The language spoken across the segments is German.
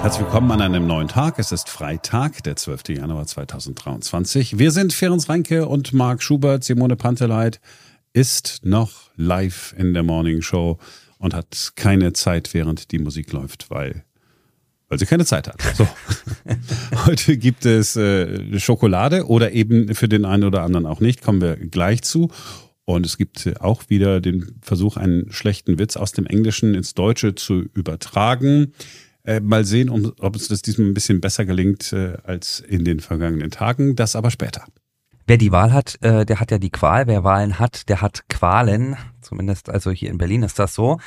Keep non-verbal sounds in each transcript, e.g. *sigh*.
Herzlich willkommen an einem neuen Tag. Es ist Freitag, der 12. Januar 2023. Wir sind Ferenc Reinke und Marc Schubert. Simone Panteleit ist noch live in der Morning Show und hat keine Zeit, während die Musik läuft, weil weil sie keine Zeit hat. So. *laughs* Heute gibt es äh, Schokolade oder eben für den einen oder anderen auch nicht. Kommen wir gleich zu. Und es gibt auch wieder den Versuch, einen schlechten Witz aus dem Englischen ins Deutsche zu übertragen. Äh, mal sehen, um, ob es das diesmal ein bisschen besser gelingt äh, als in den vergangenen Tagen. Das aber später. Wer die Wahl hat, äh, der hat ja die Qual. Wer Wahlen hat, der hat Qualen. Zumindest also hier in Berlin ist das so.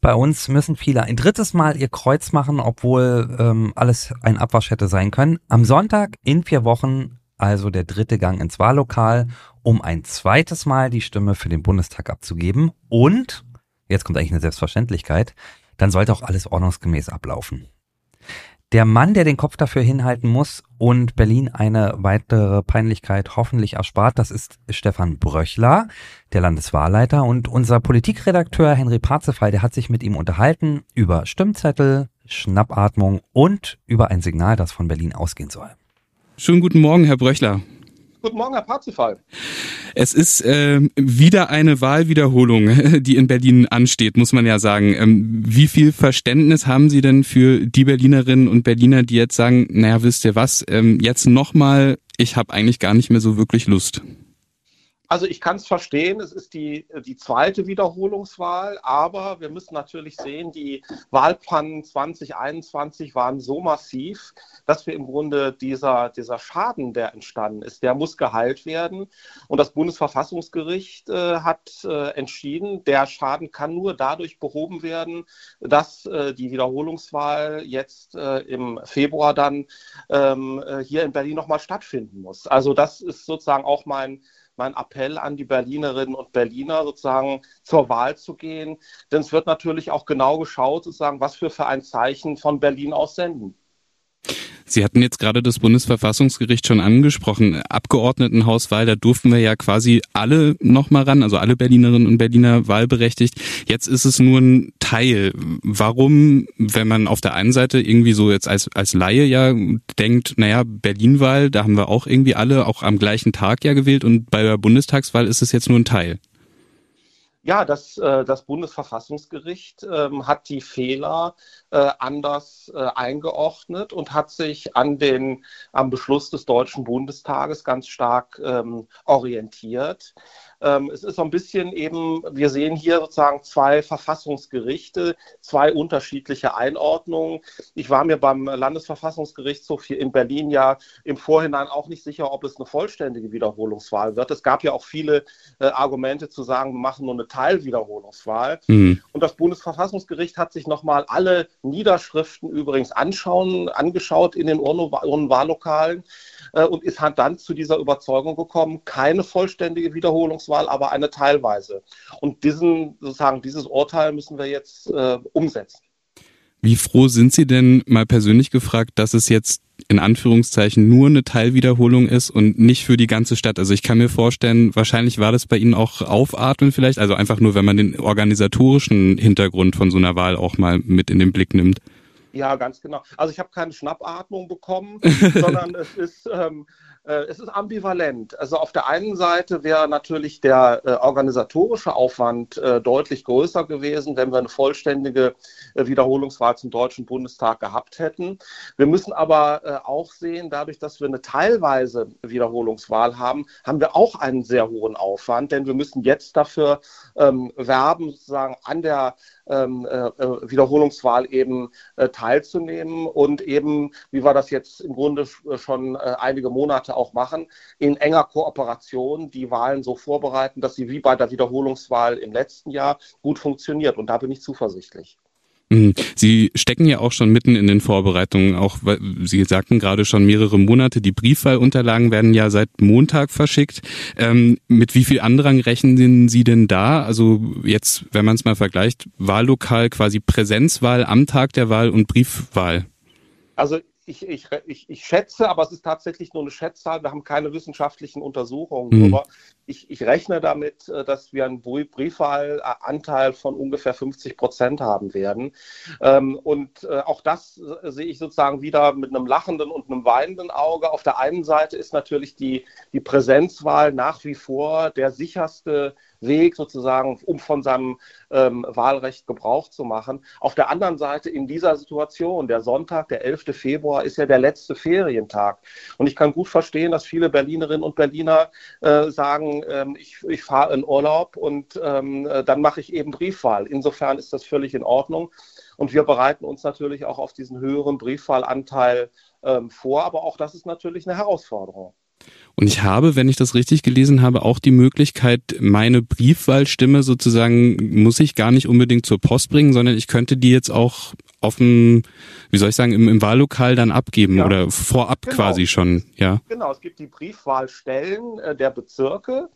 Bei uns müssen viele ein drittes Mal ihr Kreuz machen, obwohl ähm, alles ein Abwasch hätte sein können. Am Sonntag in vier Wochen also der dritte Gang ins Wahllokal, um ein zweites Mal die Stimme für den Bundestag abzugeben. Und, jetzt kommt eigentlich eine Selbstverständlichkeit, dann sollte auch alles ordnungsgemäß ablaufen. Der Mann, der den Kopf dafür hinhalten muss und Berlin eine weitere Peinlichkeit hoffentlich erspart, das ist Stefan Bröchler, der Landeswahlleiter. Und unser Politikredakteur Henry Parzefall, der hat sich mit ihm unterhalten über Stimmzettel, Schnappatmung und über ein Signal, das von Berlin ausgehen soll. Schönen guten Morgen, Herr Bröchler. Guten Morgen, Herr Parzifal. Es ist äh, wieder eine Wahlwiederholung, *laughs* die in Berlin ansteht, muss man ja sagen. Ähm, wie viel Verständnis haben Sie denn für die Berlinerinnen und Berliner, die jetzt sagen, naja, wisst ihr was, ähm, jetzt nochmal, ich habe eigentlich gar nicht mehr so wirklich Lust? Also ich kann es verstehen, es ist die, die zweite Wiederholungswahl, aber wir müssen natürlich sehen, die Wahlpannen 2021 waren so massiv, dass wir im Grunde dieser, dieser Schaden, der entstanden ist, der muss geheilt werden. Und das Bundesverfassungsgericht äh, hat äh, entschieden, der Schaden kann nur dadurch behoben werden, dass äh, die Wiederholungswahl jetzt äh, im Februar dann ähm, äh, hier in Berlin nochmal stattfinden muss. Also das ist sozusagen auch mein mein Appell an die Berlinerinnen und Berliner, sozusagen zur Wahl zu gehen. Denn es wird natürlich auch genau geschaut, sozusagen, was wir für ein Zeichen von Berlin aus senden. Sie hatten jetzt gerade das Bundesverfassungsgericht schon angesprochen. Abgeordnetenhauswahl, da durften wir ja quasi alle nochmal ran, also alle Berlinerinnen und Berliner wahlberechtigt. Jetzt ist es nur ein Teil. Warum, wenn man auf der einen Seite irgendwie so jetzt als, als Laie ja denkt, naja, Berlinwahl, da haben wir auch irgendwie alle auch am gleichen Tag ja gewählt und bei der Bundestagswahl ist es jetzt nur ein Teil. Ja, das, äh, das Bundesverfassungsgericht ähm, hat die Fehler äh, anders äh, eingeordnet und hat sich an den, am Beschluss des Deutschen Bundestages ganz stark ähm, orientiert. Ähm, es ist so ein bisschen eben, wir sehen hier sozusagen zwei Verfassungsgerichte, zwei unterschiedliche Einordnungen. Ich war mir beim Landesverfassungsgerichtshof hier in Berlin ja im Vorhinein auch nicht sicher, ob es eine vollständige Wiederholungswahl wird. Es gab ja auch viele äh, Argumente zu sagen, wir machen nur eine Teilwiederholungswahl. Mhm. Und das Bundesverfassungsgericht hat sich nochmal alle Niederschriften übrigens anschauen, angeschaut in den Urnenwahllokalen äh, und ist halt dann zu dieser Überzeugung gekommen, keine vollständige Wiederholungswahl, aber eine teilweise. Und diesen, sozusagen, dieses Urteil müssen wir jetzt äh, umsetzen. Wie froh sind Sie denn mal persönlich gefragt, dass es jetzt in Anführungszeichen nur eine Teilwiederholung ist und nicht für die ganze Stadt? Also ich kann mir vorstellen, wahrscheinlich war das bei Ihnen auch aufatmen vielleicht, also einfach nur, wenn man den organisatorischen Hintergrund von so einer Wahl auch mal mit in den Blick nimmt. Ja, ganz genau. Also ich habe keine Schnappatmung bekommen, *laughs* sondern es ist, ähm, äh, es ist ambivalent. Also auf der einen Seite wäre natürlich der äh, organisatorische Aufwand äh, deutlich größer gewesen, wenn wir eine vollständige äh, Wiederholungswahl zum Deutschen Bundestag gehabt hätten. Wir müssen aber äh, auch sehen, dadurch, dass wir eine teilweise Wiederholungswahl haben, haben wir auch einen sehr hohen Aufwand, denn wir müssen jetzt dafür ähm, werben, sozusagen an der ähm, äh, äh, Wiederholungswahl eben äh, teilzunehmen und eben, wie wir das jetzt im Grunde schon äh, einige Monate auch machen, in enger Kooperation die Wahlen so vorbereiten, dass sie wie bei der Wiederholungswahl im letzten Jahr gut funktioniert. Und da bin ich zuversichtlich. Mhm. Sie stecken ja auch schon mitten in den Vorbereitungen, auch Sie sagten gerade schon mehrere Monate. Die Briefwahlunterlagen werden ja seit Montag verschickt. Ähm, mit wie viel Andrang rechnen Sie denn da? Also jetzt, wenn man es mal vergleicht, Wahllokal quasi Präsenzwahl am Tag der Wahl und Briefwahl. Also ich, ich, ich, ich schätze, aber es ist tatsächlich nur eine Schätzzahl. Wir haben keine wissenschaftlichen Untersuchungen mhm. darüber. Ich, ich rechne damit, äh, dass wir einen Briefwahlanteil von ungefähr 50 Prozent haben werden. Ähm, und äh, auch das sehe ich sozusagen wieder mit einem lachenden und einem weinenden Auge. Auf der einen Seite ist natürlich die, die Präsenzwahl nach wie vor der sicherste Weg sozusagen, um von seinem ähm, Wahlrecht Gebrauch zu machen. Auf der anderen Seite in dieser Situation, der Sonntag, der 11. Februar, ist ja der letzte Ferientag. Und ich kann gut verstehen, dass viele Berlinerinnen und Berliner äh, sagen, ähm, ich, ich fahre in Urlaub und ähm, äh, dann mache ich eben Briefwahl. Insofern ist das völlig in Ordnung. Und wir bereiten uns natürlich auch auf diesen höheren Briefwahlanteil ähm, vor. Aber auch das ist natürlich eine Herausforderung. Und ich habe, wenn ich das richtig gelesen habe, auch die Möglichkeit, meine Briefwahlstimme sozusagen, muss ich gar nicht unbedingt zur Post bringen, sondern ich könnte die jetzt auch auf dem, wie soll ich sagen, im, im Wahllokal dann abgeben ja. oder vorab genau. quasi schon, ja. Genau, es gibt die Briefwahlstellen äh, der Bezirke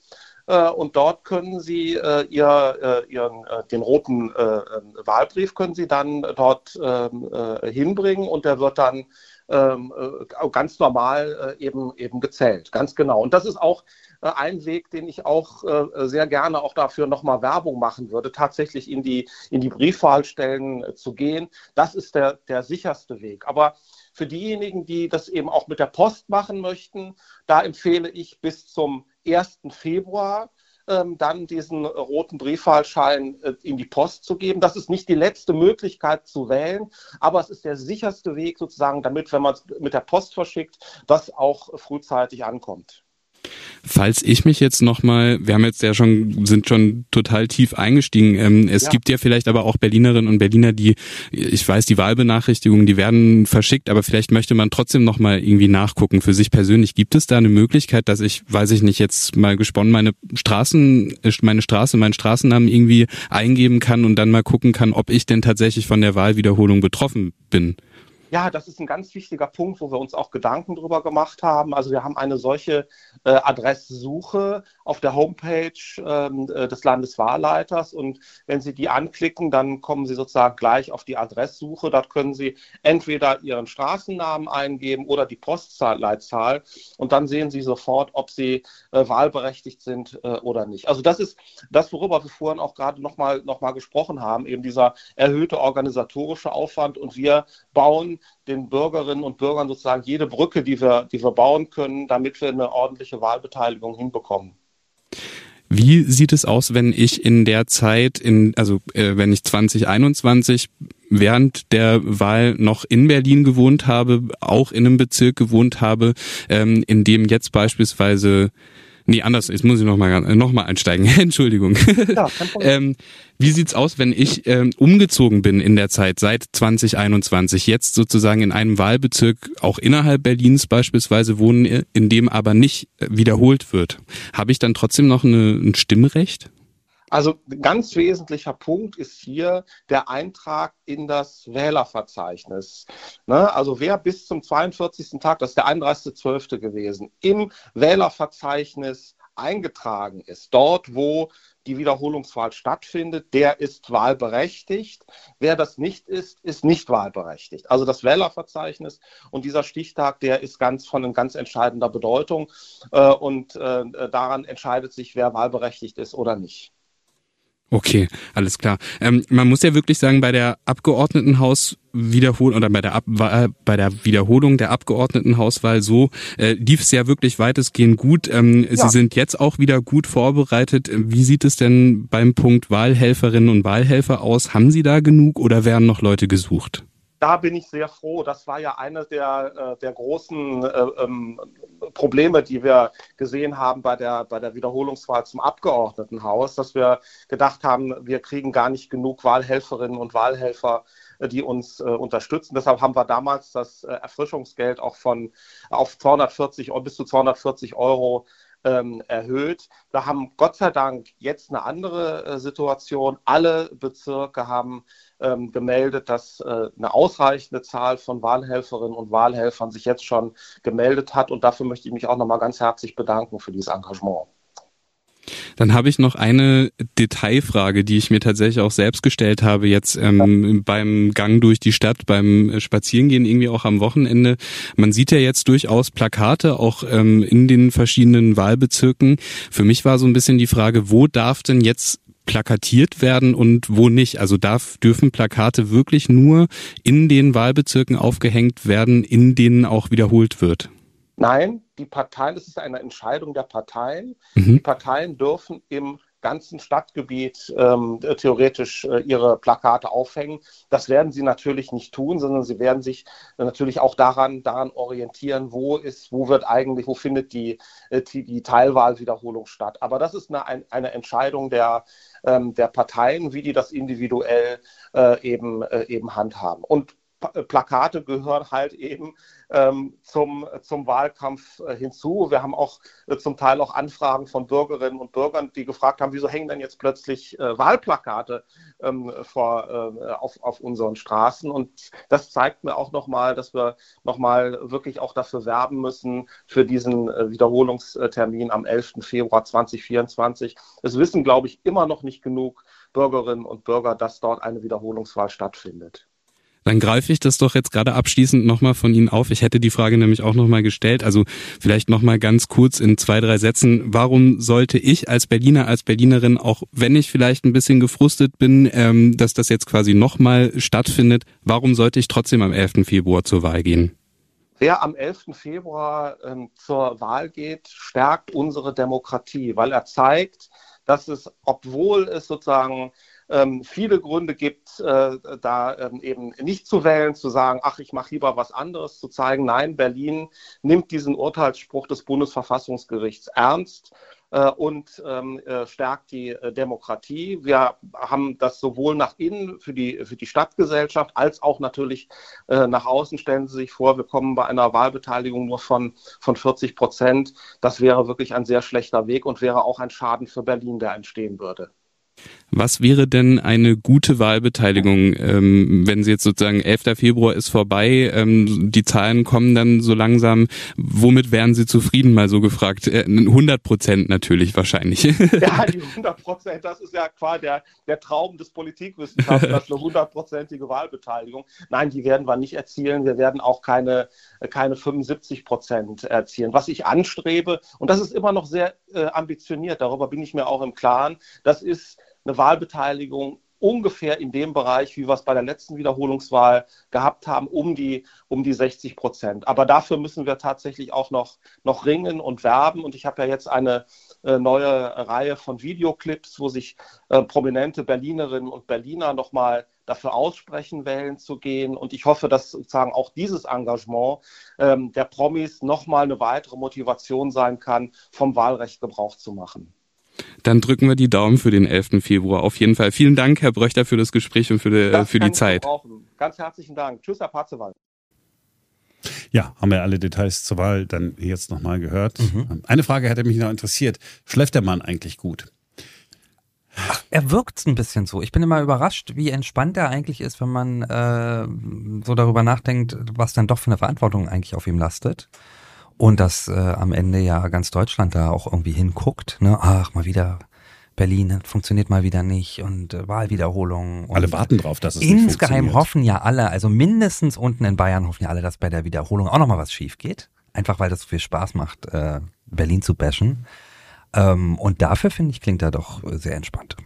äh, und dort können Sie äh, ihr, äh, Ihren, äh, den roten äh, Wahlbrief können Sie dann dort ähm, hinbringen und der wird dann ähm, äh, ganz normal äh, eben, eben gezählt. Ganz genau. Und das ist auch äh, ein Weg, den ich auch äh, sehr gerne auch dafür nochmal Werbung machen würde, tatsächlich in die, in die Briefwahlstellen äh, zu gehen. Das ist der, der sicherste Weg. Aber für diejenigen, die das eben auch mit der Post machen möchten, da empfehle ich bis zum 1. Februar ähm, dann diesen roten Briefwahlschein äh, in die Post zu geben. Das ist nicht die letzte Möglichkeit zu wählen, aber es ist der sicherste Weg sozusagen, damit, wenn man es mit der Post verschickt, das auch frühzeitig ankommt. Falls ich mich jetzt nochmal, wir haben jetzt ja schon, sind schon total tief eingestiegen. Ähm, es ja. gibt ja vielleicht aber auch Berlinerinnen und Berliner, die, ich weiß, die Wahlbenachrichtigungen, die werden verschickt, aber vielleicht möchte man trotzdem nochmal irgendwie nachgucken für sich persönlich. Gibt es da eine Möglichkeit, dass ich, weiß ich nicht, jetzt mal gesponnen, meine Straßen, meine Straße, meinen Straßennamen irgendwie eingeben kann und dann mal gucken kann, ob ich denn tatsächlich von der Wahlwiederholung betroffen bin? Ja, das ist ein ganz wichtiger Punkt, wo wir uns auch Gedanken drüber gemacht haben. Also wir haben eine solche äh, Adresssuche auf der Homepage ähm, äh, des Landeswahlleiters und wenn Sie die anklicken, dann kommen Sie sozusagen gleich auf die Adresssuche. Dort können Sie entweder Ihren Straßennamen eingeben oder die Postleitzahl und dann sehen Sie sofort, ob Sie äh, wahlberechtigt sind äh, oder nicht. Also das ist das, worüber wir vorhin auch gerade nochmal noch mal gesprochen haben, eben dieser erhöhte organisatorische Aufwand und wir bauen den Bürgerinnen und Bürgern sozusagen jede Brücke, die wir, die wir bauen können, damit wir eine ordentliche Wahlbeteiligung hinbekommen. Wie sieht es aus, wenn ich in der Zeit, in, also äh, wenn ich 2021 während der Wahl noch in Berlin gewohnt habe, auch in einem Bezirk gewohnt habe, ähm, in dem jetzt beispielsweise Nee, anders, jetzt muss ich nochmal noch mal einsteigen. *laughs* Entschuldigung. Ja, *laughs* ähm, wie sieht's aus, wenn ich ähm, umgezogen bin in der Zeit seit 2021, jetzt sozusagen in einem Wahlbezirk auch innerhalb Berlins beispielsweise wohnen, in dem aber nicht äh, wiederholt wird? Habe ich dann trotzdem noch eine, ein Stimmrecht? Also ganz wesentlicher Punkt ist hier der Eintrag in das Wählerverzeichnis. Ne? Also wer bis zum 42. Tag, das ist der 31.12. gewesen, im Wählerverzeichnis eingetragen ist, dort wo die Wiederholungswahl stattfindet, der ist wahlberechtigt. Wer das nicht ist, ist nicht wahlberechtigt. Also das Wählerverzeichnis und dieser Stichtag, der ist ganz von ganz entscheidender Bedeutung äh, und äh, daran entscheidet sich, wer wahlberechtigt ist oder nicht. Okay, alles klar. Ähm, man muss ja wirklich sagen, bei der Abgeordnetenhauswiederholung oder bei der, Ab äh, bei der Wiederholung der Abgeordnetenhauswahl so äh, lief es ja wirklich weitestgehend gut. Ähm, ja. Sie sind jetzt auch wieder gut vorbereitet. Wie sieht es denn beim Punkt Wahlhelferinnen und Wahlhelfer aus? Haben Sie da genug oder werden noch Leute gesucht? Da bin ich sehr froh. Das war ja eine der, äh, der großen äh, ähm, Probleme, die wir gesehen haben bei der, bei der Wiederholungswahl zum Abgeordnetenhaus, dass wir gedacht haben, wir kriegen gar nicht genug Wahlhelferinnen und Wahlhelfer äh, die uns äh, unterstützen. Deshalb haben wir damals das äh, Erfrischungsgeld auch von auf 240 bis zu 240 Euro ähm, erhöht. Wir haben Gott sei Dank jetzt eine andere äh, Situation. Alle Bezirke haben ähm, gemeldet, dass äh, eine ausreichende Zahl von Wahlhelferinnen und Wahlhelfern sich jetzt schon gemeldet hat. Und dafür möchte ich mich auch nochmal ganz herzlich bedanken für dieses Engagement. Dann habe ich noch eine Detailfrage, die ich mir tatsächlich auch selbst gestellt habe, jetzt ähm, beim Gang durch die Stadt, beim Spazierengehen irgendwie auch am Wochenende. Man sieht ja jetzt durchaus Plakate auch ähm, in den verschiedenen Wahlbezirken. Für mich war so ein bisschen die Frage, wo darf denn jetzt plakatiert werden und wo nicht? Also darf, dürfen Plakate wirklich nur in den Wahlbezirken aufgehängt werden, in denen auch wiederholt wird? Nein, die Parteien, es ist eine Entscheidung der Parteien. Mhm. Die Parteien dürfen im ganzen Stadtgebiet ähm, theoretisch äh, ihre Plakate aufhängen. Das werden sie natürlich nicht tun, sondern sie werden sich äh, natürlich auch daran, daran orientieren, wo ist, wo wird eigentlich, wo findet die, äh, die, die Teilwahlwiederholung statt. Aber das ist eine, eine Entscheidung der, ähm, der Parteien, wie die das individuell äh, eben, äh, eben handhaben. Und Plakate gehören halt eben ähm, zum, zum Wahlkampf äh, hinzu. Wir haben auch äh, zum Teil auch Anfragen von Bürgerinnen und Bürgern, die gefragt haben, wieso hängen denn jetzt plötzlich äh, Wahlplakate ähm, vor, äh, auf, auf unseren Straßen. Und das zeigt mir auch nochmal, dass wir nochmal wirklich auch dafür werben müssen, für diesen äh, Wiederholungstermin am 11. Februar 2024. Es wissen, glaube ich, immer noch nicht genug Bürgerinnen und Bürger, dass dort eine Wiederholungswahl stattfindet. Dann greife ich das doch jetzt gerade abschließend nochmal von Ihnen auf. Ich hätte die Frage nämlich auch nochmal gestellt. Also vielleicht nochmal ganz kurz in zwei, drei Sätzen. Warum sollte ich als Berliner, als Berlinerin, auch wenn ich vielleicht ein bisschen gefrustet bin, ähm, dass das jetzt quasi nochmal stattfindet, warum sollte ich trotzdem am 11. Februar zur Wahl gehen? Wer am 11. Februar ähm, zur Wahl geht, stärkt unsere Demokratie, weil er zeigt, dass es, obwohl es sozusagen ähm, viele Gründe gibt, äh, da ähm, eben nicht zu wählen, zu sagen, ach, ich mache lieber was anderes, zu zeigen, nein, Berlin nimmt diesen Urteilsspruch des Bundesverfassungsgerichts ernst äh, und ähm, äh, stärkt die äh, Demokratie. Wir haben das sowohl nach innen für die, für die Stadtgesellschaft als auch natürlich äh, nach außen. Stellen Sie sich vor, wir kommen bei einer Wahlbeteiligung nur von, von 40 Prozent. Das wäre wirklich ein sehr schlechter Weg und wäre auch ein Schaden für Berlin, der entstehen würde. Was wäre denn eine gute Wahlbeteiligung, ähm, wenn Sie jetzt sozusagen 11. Februar ist vorbei, ähm, die Zahlen kommen dann so langsam, womit wären Sie zufrieden, mal so gefragt? Äh, 100 Prozent natürlich wahrscheinlich. Ja, *laughs* die 100 Prozent, das ist ja quasi der, der Traum des Politikwissenschaftlers, eine hundertprozentige Wahlbeteiligung. Nein, die werden wir nicht erzielen. Wir werden auch keine, keine 75 Prozent erzielen. Was ich anstrebe, und das ist immer noch sehr äh, ambitioniert, darüber bin ich mir auch im Klaren, das ist eine Wahlbeteiligung ungefähr in dem Bereich, wie wir es bei der letzten Wiederholungswahl gehabt haben, um die, um die 60 Prozent. Aber dafür müssen wir tatsächlich auch noch, noch ringen und werben. Und ich habe ja jetzt eine äh, neue Reihe von Videoclips, wo sich äh, prominente Berlinerinnen und Berliner nochmal dafür aussprechen, wählen zu gehen. Und ich hoffe, dass sozusagen auch dieses Engagement ähm, der Promis nochmal eine weitere Motivation sein kann, vom Wahlrecht Gebrauch zu machen. Dann drücken wir die Daumen für den 11. Februar. Auf jeden Fall. Vielen Dank, Herr Bröchter, für das Gespräch und für die, für die Zeit. Ganz herzlichen Dank. Tschüss, Herr Patzewald. Ja, haben wir alle Details zur Wahl dann jetzt nochmal gehört. Mhm. Eine Frage hätte mich noch interessiert. Schläft der Mann eigentlich gut? Ach, er wirkt ein bisschen so. Ich bin immer überrascht, wie entspannt er eigentlich ist, wenn man äh, so darüber nachdenkt, was dann doch für eine Verantwortung eigentlich auf ihm lastet. Und dass äh, am Ende ja ganz Deutschland da auch irgendwie hinguckt, ne? Ach, mal wieder Berlin funktioniert mal wieder nicht und äh, Wahlwiederholung. Und alle warten drauf, dass es Insgeheim hoffen ja alle, also mindestens unten in Bayern hoffen ja alle, dass bei der Wiederholung auch nochmal was schief geht. Einfach weil das so viel Spaß macht, äh, Berlin zu bashen. Ähm, und dafür finde ich, klingt er doch sehr entspannt.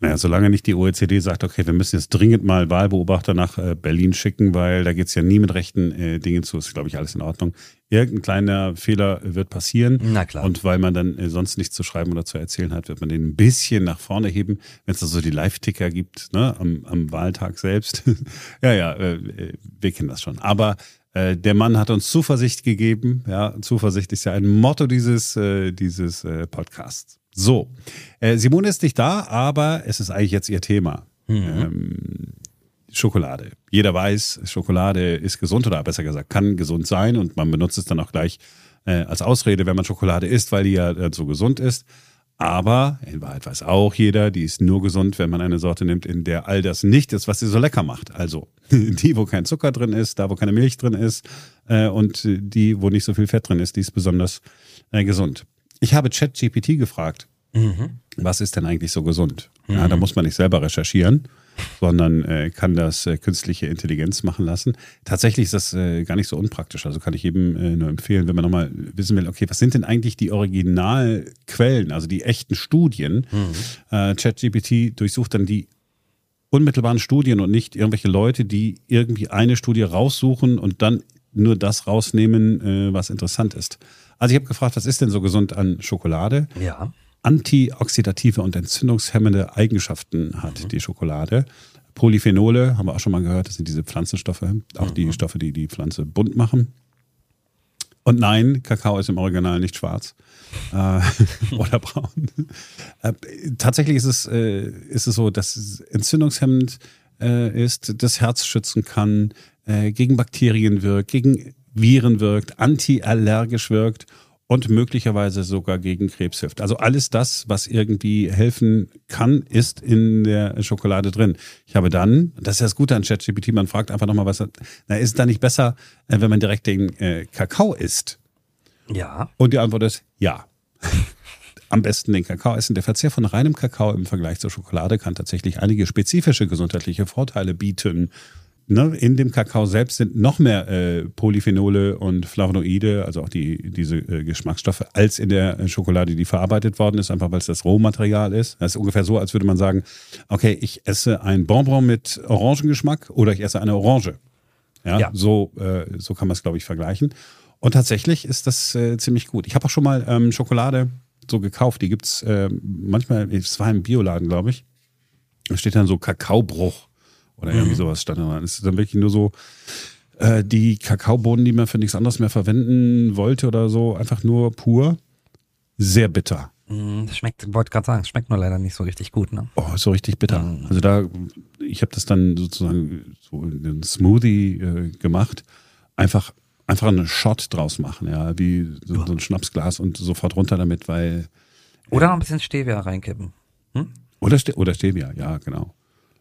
Naja, solange nicht die OECD sagt, okay, wir müssen jetzt dringend mal Wahlbeobachter nach äh, Berlin schicken, weil da geht's ja nie mit rechten äh, Dingen zu, ist, glaube ich, alles in Ordnung. Irgendein kleiner Fehler wird passieren. Na klar. Und weil man dann äh, sonst nichts zu schreiben oder zu erzählen hat, wird man den ein bisschen nach vorne heben, wenn es da so die Live-Ticker gibt, ne, am, am Wahltag selbst. *laughs* ja, ja, äh, äh, wir kennen das schon. Aber der Mann hat uns Zuversicht gegeben. Ja, Zuversicht ist ja ein Motto dieses, äh, dieses äh, Podcasts. So, äh, Simone ist nicht da, aber es ist eigentlich jetzt ihr Thema. Mhm. Ähm, Schokolade. Jeder weiß, Schokolade ist gesund oder besser gesagt, kann gesund sein und man benutzt es dann auch gleich äh, als Ausrede, wenn man Schokolade isst, weil die ja äh, so gesund ist. Aber in Wahrheit weiß auch jeder, die ist nur gesund, wenn man eine Sorte nimmt, in der all das nicht ist, was sie so lecker macht. Also *laughs* die, wo kein Zucker drin ist, da, wo keine Milch drin ist äh, und die, wo nicht so viel Fett drin ist, die ist besonders äh, gesund. Ich habe ChatGPT gefragt, Mhm. Was ist denn eigentlich so gesund? Ja, da muss man nicht selber recherchieren, sondern äh, kann das äh, künstliche Intelligenz machen lassen. Tatsächlich ist das äh, gar nicht so unpraktisch. Also kann ich jedem äh, nur empfehlen, wenn man nochmal wissen will, okay, was sind denn eigentlich die Originalquellen, also die echten Studien? Äh, ChatGPT durchsucht dann die unmittelbaren Studien und nicht irgendwelche Leute, die irgendwie eine Studie raussuchen und dann nur das rausnehmen, äh, was interessant ist. Also ich habe gefragt, was ist denn so gesund an Schokolade? Ja. Antioxidative und entzündungshemmende Eigenschaften hat die Schokolade. Polyphenole, haben wir auch schon mal gehört, das sind diese Pflanzenstoffe, auch die Stoffe, die die Pflanze bunt machen. Und nein, Kakao ist im Original nicht schwarz äh, *laughs* oder braun. Äh, tatsächlich ist es, äh, ist es so, dass es entzündungshemmend äh, ist, das Herz schützen kann, äh, gegen Bakterien wirkt, gegen Viren wirkt, antiallergisch wirkt und möglicherweise sogar gegen Krebs hilft. Also alles das, was irgendwie helfen kann, ist in der Schokolade drin. Ich habe dann, das ist das Gute an ChatGPT, man fragt einfach nochmal, was, na, ist es da nicht besser, äh, wenn man direkt den äh, Kakao isst? Ja. Und die Antwort ist ja. *laughs* Am besten den Kakao essen. Der Verzehr von reinem Kakao im Vergleich zur Schokolade kann tatsächlich einige spezifische gesundheitliche Vorteile bieten. Ne, in dem Kakao selbst sind noch mehr äh, Polyphenole und Flavonoide, also auch die, diese äh, Geschmacksstoffe, als in der äh, Schokolade, die verarbeitet worden ist, einfach weil es das Rohmaterial ist. Das ist ungefähr so, als würde man sagen, okay, ich esse ein Bonbon mit Orangengeschmack oder ich esse eine Orange. Ja, Ja. so, äh, so kann man es, glaube ich, vergleichen. Und tatsächlich ist das äh, ziemlich gut. Ich habe auch schon mal ähm, Schokolade so gekauft. Die gibt's äh, manchmal, es war im Bioladen, glaube ich. Da steht dann so Kakaobruch oder irgendwie sowas stand da. Es ist dann wirklich nur so äh, die Kakaobohnen, die man für nichts anderes mehr verwenden wollte oder so, einfach nur pur. Sehr bitter. Mm, Das schmeckt, wollte gerade sagen, es schmeckt nur leider nicht so richtig gut, ne? Oh, so richtig bitter. Also da, ich habe das dann sozusagen so in einen Smoothie äh, gemacht. Einfach, einfach einen Shot draus machen, ja, wie so, so ein Schnapsglas und sofort runter damit, weil Oder noch ein bisschen Stevia reinkippen. oder, Ste oder Stevia, ja, genau.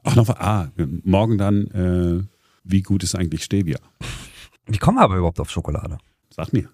Ach noch, ah, morgen dann, äh, wie gut ist eigentlich Stevia? Wie kommen wir aber überhaupt auf Schokolade? Sag mir.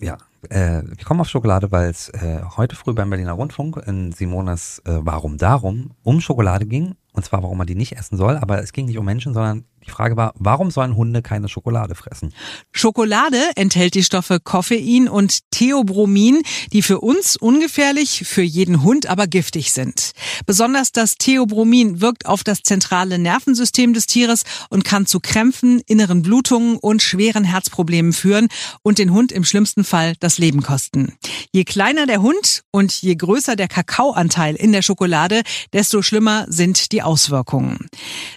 Ja, äh, wir kommen auf Schokolade, weil es äh, heute früh beim Berliner Rundfunk in Simones äh, Warum Darum um Schokolade ging. Und zwar, warum man die nicht essen soll. Aber es ging nicht um Menschen, sondern die Frage war, warum sollen Hunde keine Schokolade fressen? Schokolade enthält die Stoffe Koffein und Theobromin, die für uns ungefährlich, für jeden Hund aber giftig sind. Besonders das Theobromin wirkt auf das zentrale Nervensystem des Tieres und kann zu Krämpfen, inneren Blutungen und schweren Herzproblemen führen und den Hund im schlimmsten Fall das Leben kosten. Je kleiner der Hund und je größer der Kakaoanteil in der Schokolade, desto schlimmer sind die Auswirkungen.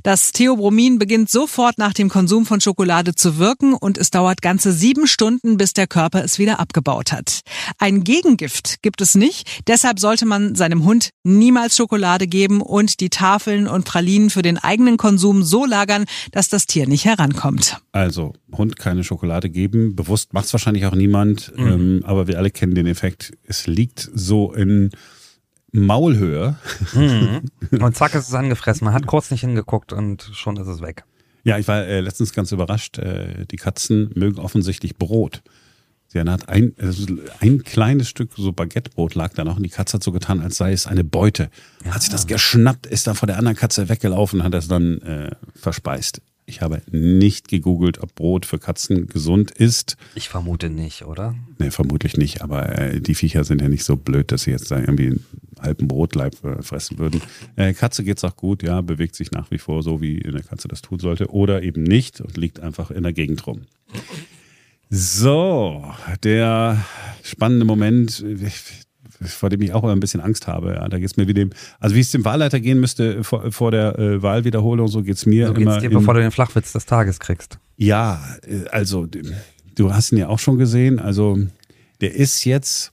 Das Theobromin beginnt sofort nach dem Konsum von Schokolade zu wirken und es dauert ganze sieben Stunden, bis der Körper es wieder abgebaut hat. Ein Gegengift gibt es nicht, deshalb sollte man seinem Hund niemals Schokolade geben und die Tafeln und Pralinen für den eigenen Konsum so lagern, dass das Tier nicht herankommt. Also, Hund keine Schokolade geben. Bewusst macht es wahrscheinlich auch niemand, ähm, aber wir alle kennen den Effekt. Es liegt so in Maulhöhe. *laughs* Und zack, ist es angefressen. Man hat kurz nicht hingeguckt und schon ist es weg. Ja, ich war äh, letztens ganz überrascht. Äh, die Katzen mögen offensichtlich Brot. Sie hat ein, also ein kleines Stück so Baguettebrot lag da noch und die Katze hat so getan, als sei es eine Beute. Hat sich das geschnappt, ist dann vor der anderen Katze weggelaufen, hat es dann äh, verspeist. Ich habe nicht gegoogelt, ob Brot für Katzen gesund ist. Ich vermute nicht, oder? Nee, vermutlich nicht, aber äh, die Viecher sind ja nicht so blöd, dass sie jetzt da irgendwie einen halben Brotleib äh, fressen würden. Äh, Katze geht's auch gut, ja, bewegt sich nach wie vor so, wie eine Katze das tun sollte. Oder eben nicht und liegt einfach in der Gegend rum. So, der spannende Moment, vor dem ich auch immer ein bisschen Angst habe. Ja, da geht's mir wie dem, also wie es dem Wahlleiter gehen müsste vor, vor der äh, Wahlwiederholung, so geht's mir So immer. geht's dir, im- bevor du den Flachwitz des Tages kriegst. ja, äh, also du hast ihn ja auch schon gesehen. Also der ist jetzt,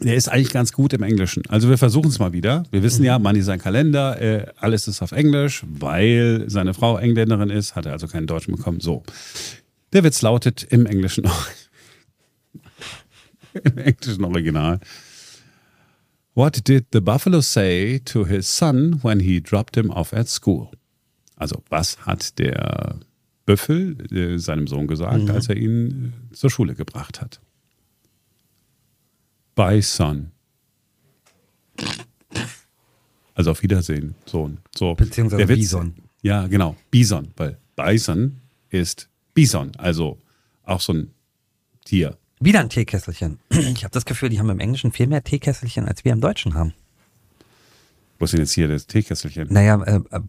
der ist eigentlich ganz gut im Englischen. Also wir versuchen es mal wieder. Wir wissen ja, Manni sein Kalender, äh, alles ist auf Englisch, weil seine Frau Engländerin ist, hat er also keinen Deutschen bekommen. So. Der Witz lautet im Englischen *laughs* im englischen Original. What did the buffalo say to his son when he dropped him off at school? Also, was hat der Büffel äh, seinem Sohn gesagt, als er ihn äh, zur Schule gebracht hat? Bye, son. Also auf Wiedersehen, Sohn. So. Beziehungsweise Witz- Bison. Ja, genau. Bison, weil Bison ist Bison, also auch so ein Tier. Wieder ein Teekesselchen. *clears throat* Ich habe das Gefühl, die haben im Englischen viel mehr Teekesselchen, als wir im Deutschen haben. Wo ist denn jetzt hier das Teekesselchen? Naja, äh, äh,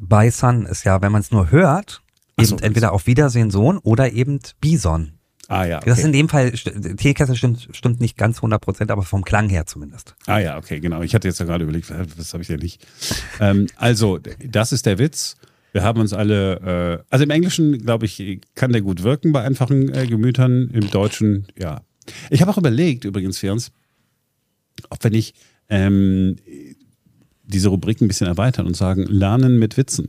Bison ist ja, wenn man es nur hört, eben so, entweder auf Wiedersehen Sohn oder eben Bison. Ah ja, Das ist okay. in dem Fall, Teekessel stimmt, stimmt nicht ganz 100 Prozent, aber vom Klang her zumindest. Ah ja, okay, genau. Ich hatte jetzt ja gerade überlegt, was was habe ich denn nicht? ähm, also, das ist der Witz. Wir haben uns alle, äh, also im Englischen, glaube ich, kann der gut wirken bei einfachen äh, Gemütern. Im Deutschen, ja. Ich habe auch überlegt, übrigens, für uns, ob wir nicht ähm, diese Rubrik ein bisschen erweitern und sagen, lernen mit Witzen.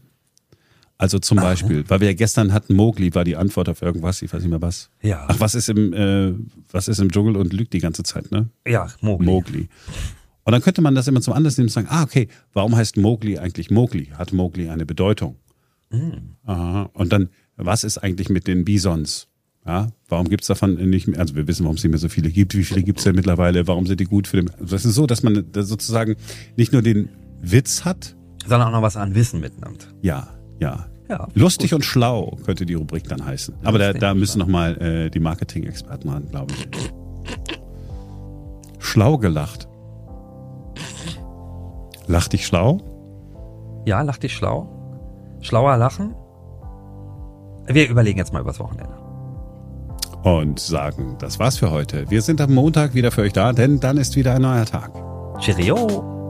Also zum Beispiel, weil wir ja gestern hatten, Mowgli war die Antwort auf irgendwas, ich weiß nicht mehr was. Ja. Ach, was ist im, äh, was ist im Dschungel und lügt die ganze Zeit, ne? Ja, Mowgli. Mowgli. Und dann könnte man das immer zum Anlass nehmen und sagen, ah, okay, warum heißt Mowgli eigentlich Mowgli? Hat Mowgli eine Bedeutung? Aha. Und dann, was ist eigentlich mit den Bisons? Ja, warum gibt's davon nicht mehr, also wir wissen, warum es nicht mehr so viele gibt. Wie viele gibt's denn mittlerweile? Warum sind die gut für den, also das ist so, dass man sozusagen nicht nur den Witz hat, Sondern auch noch was an Wissen mitnimmt. ja, ja. Ja, Lustig und schlau könnte die Rubrik dann heißen. Aber da, da müssen nochmal äh, die Marketing-Experten ran, glaube ich. Schlau gelacht. Lach dich schlau? Ja, lach dich schlau. Schlauer lachen. Wir überlegen jetzt mal übers Wochenende. Und sagen, das war's für heute. Wir sind am Montag wieder für euch da, denn dann ist wieder ein neuer Tag. Cheerio!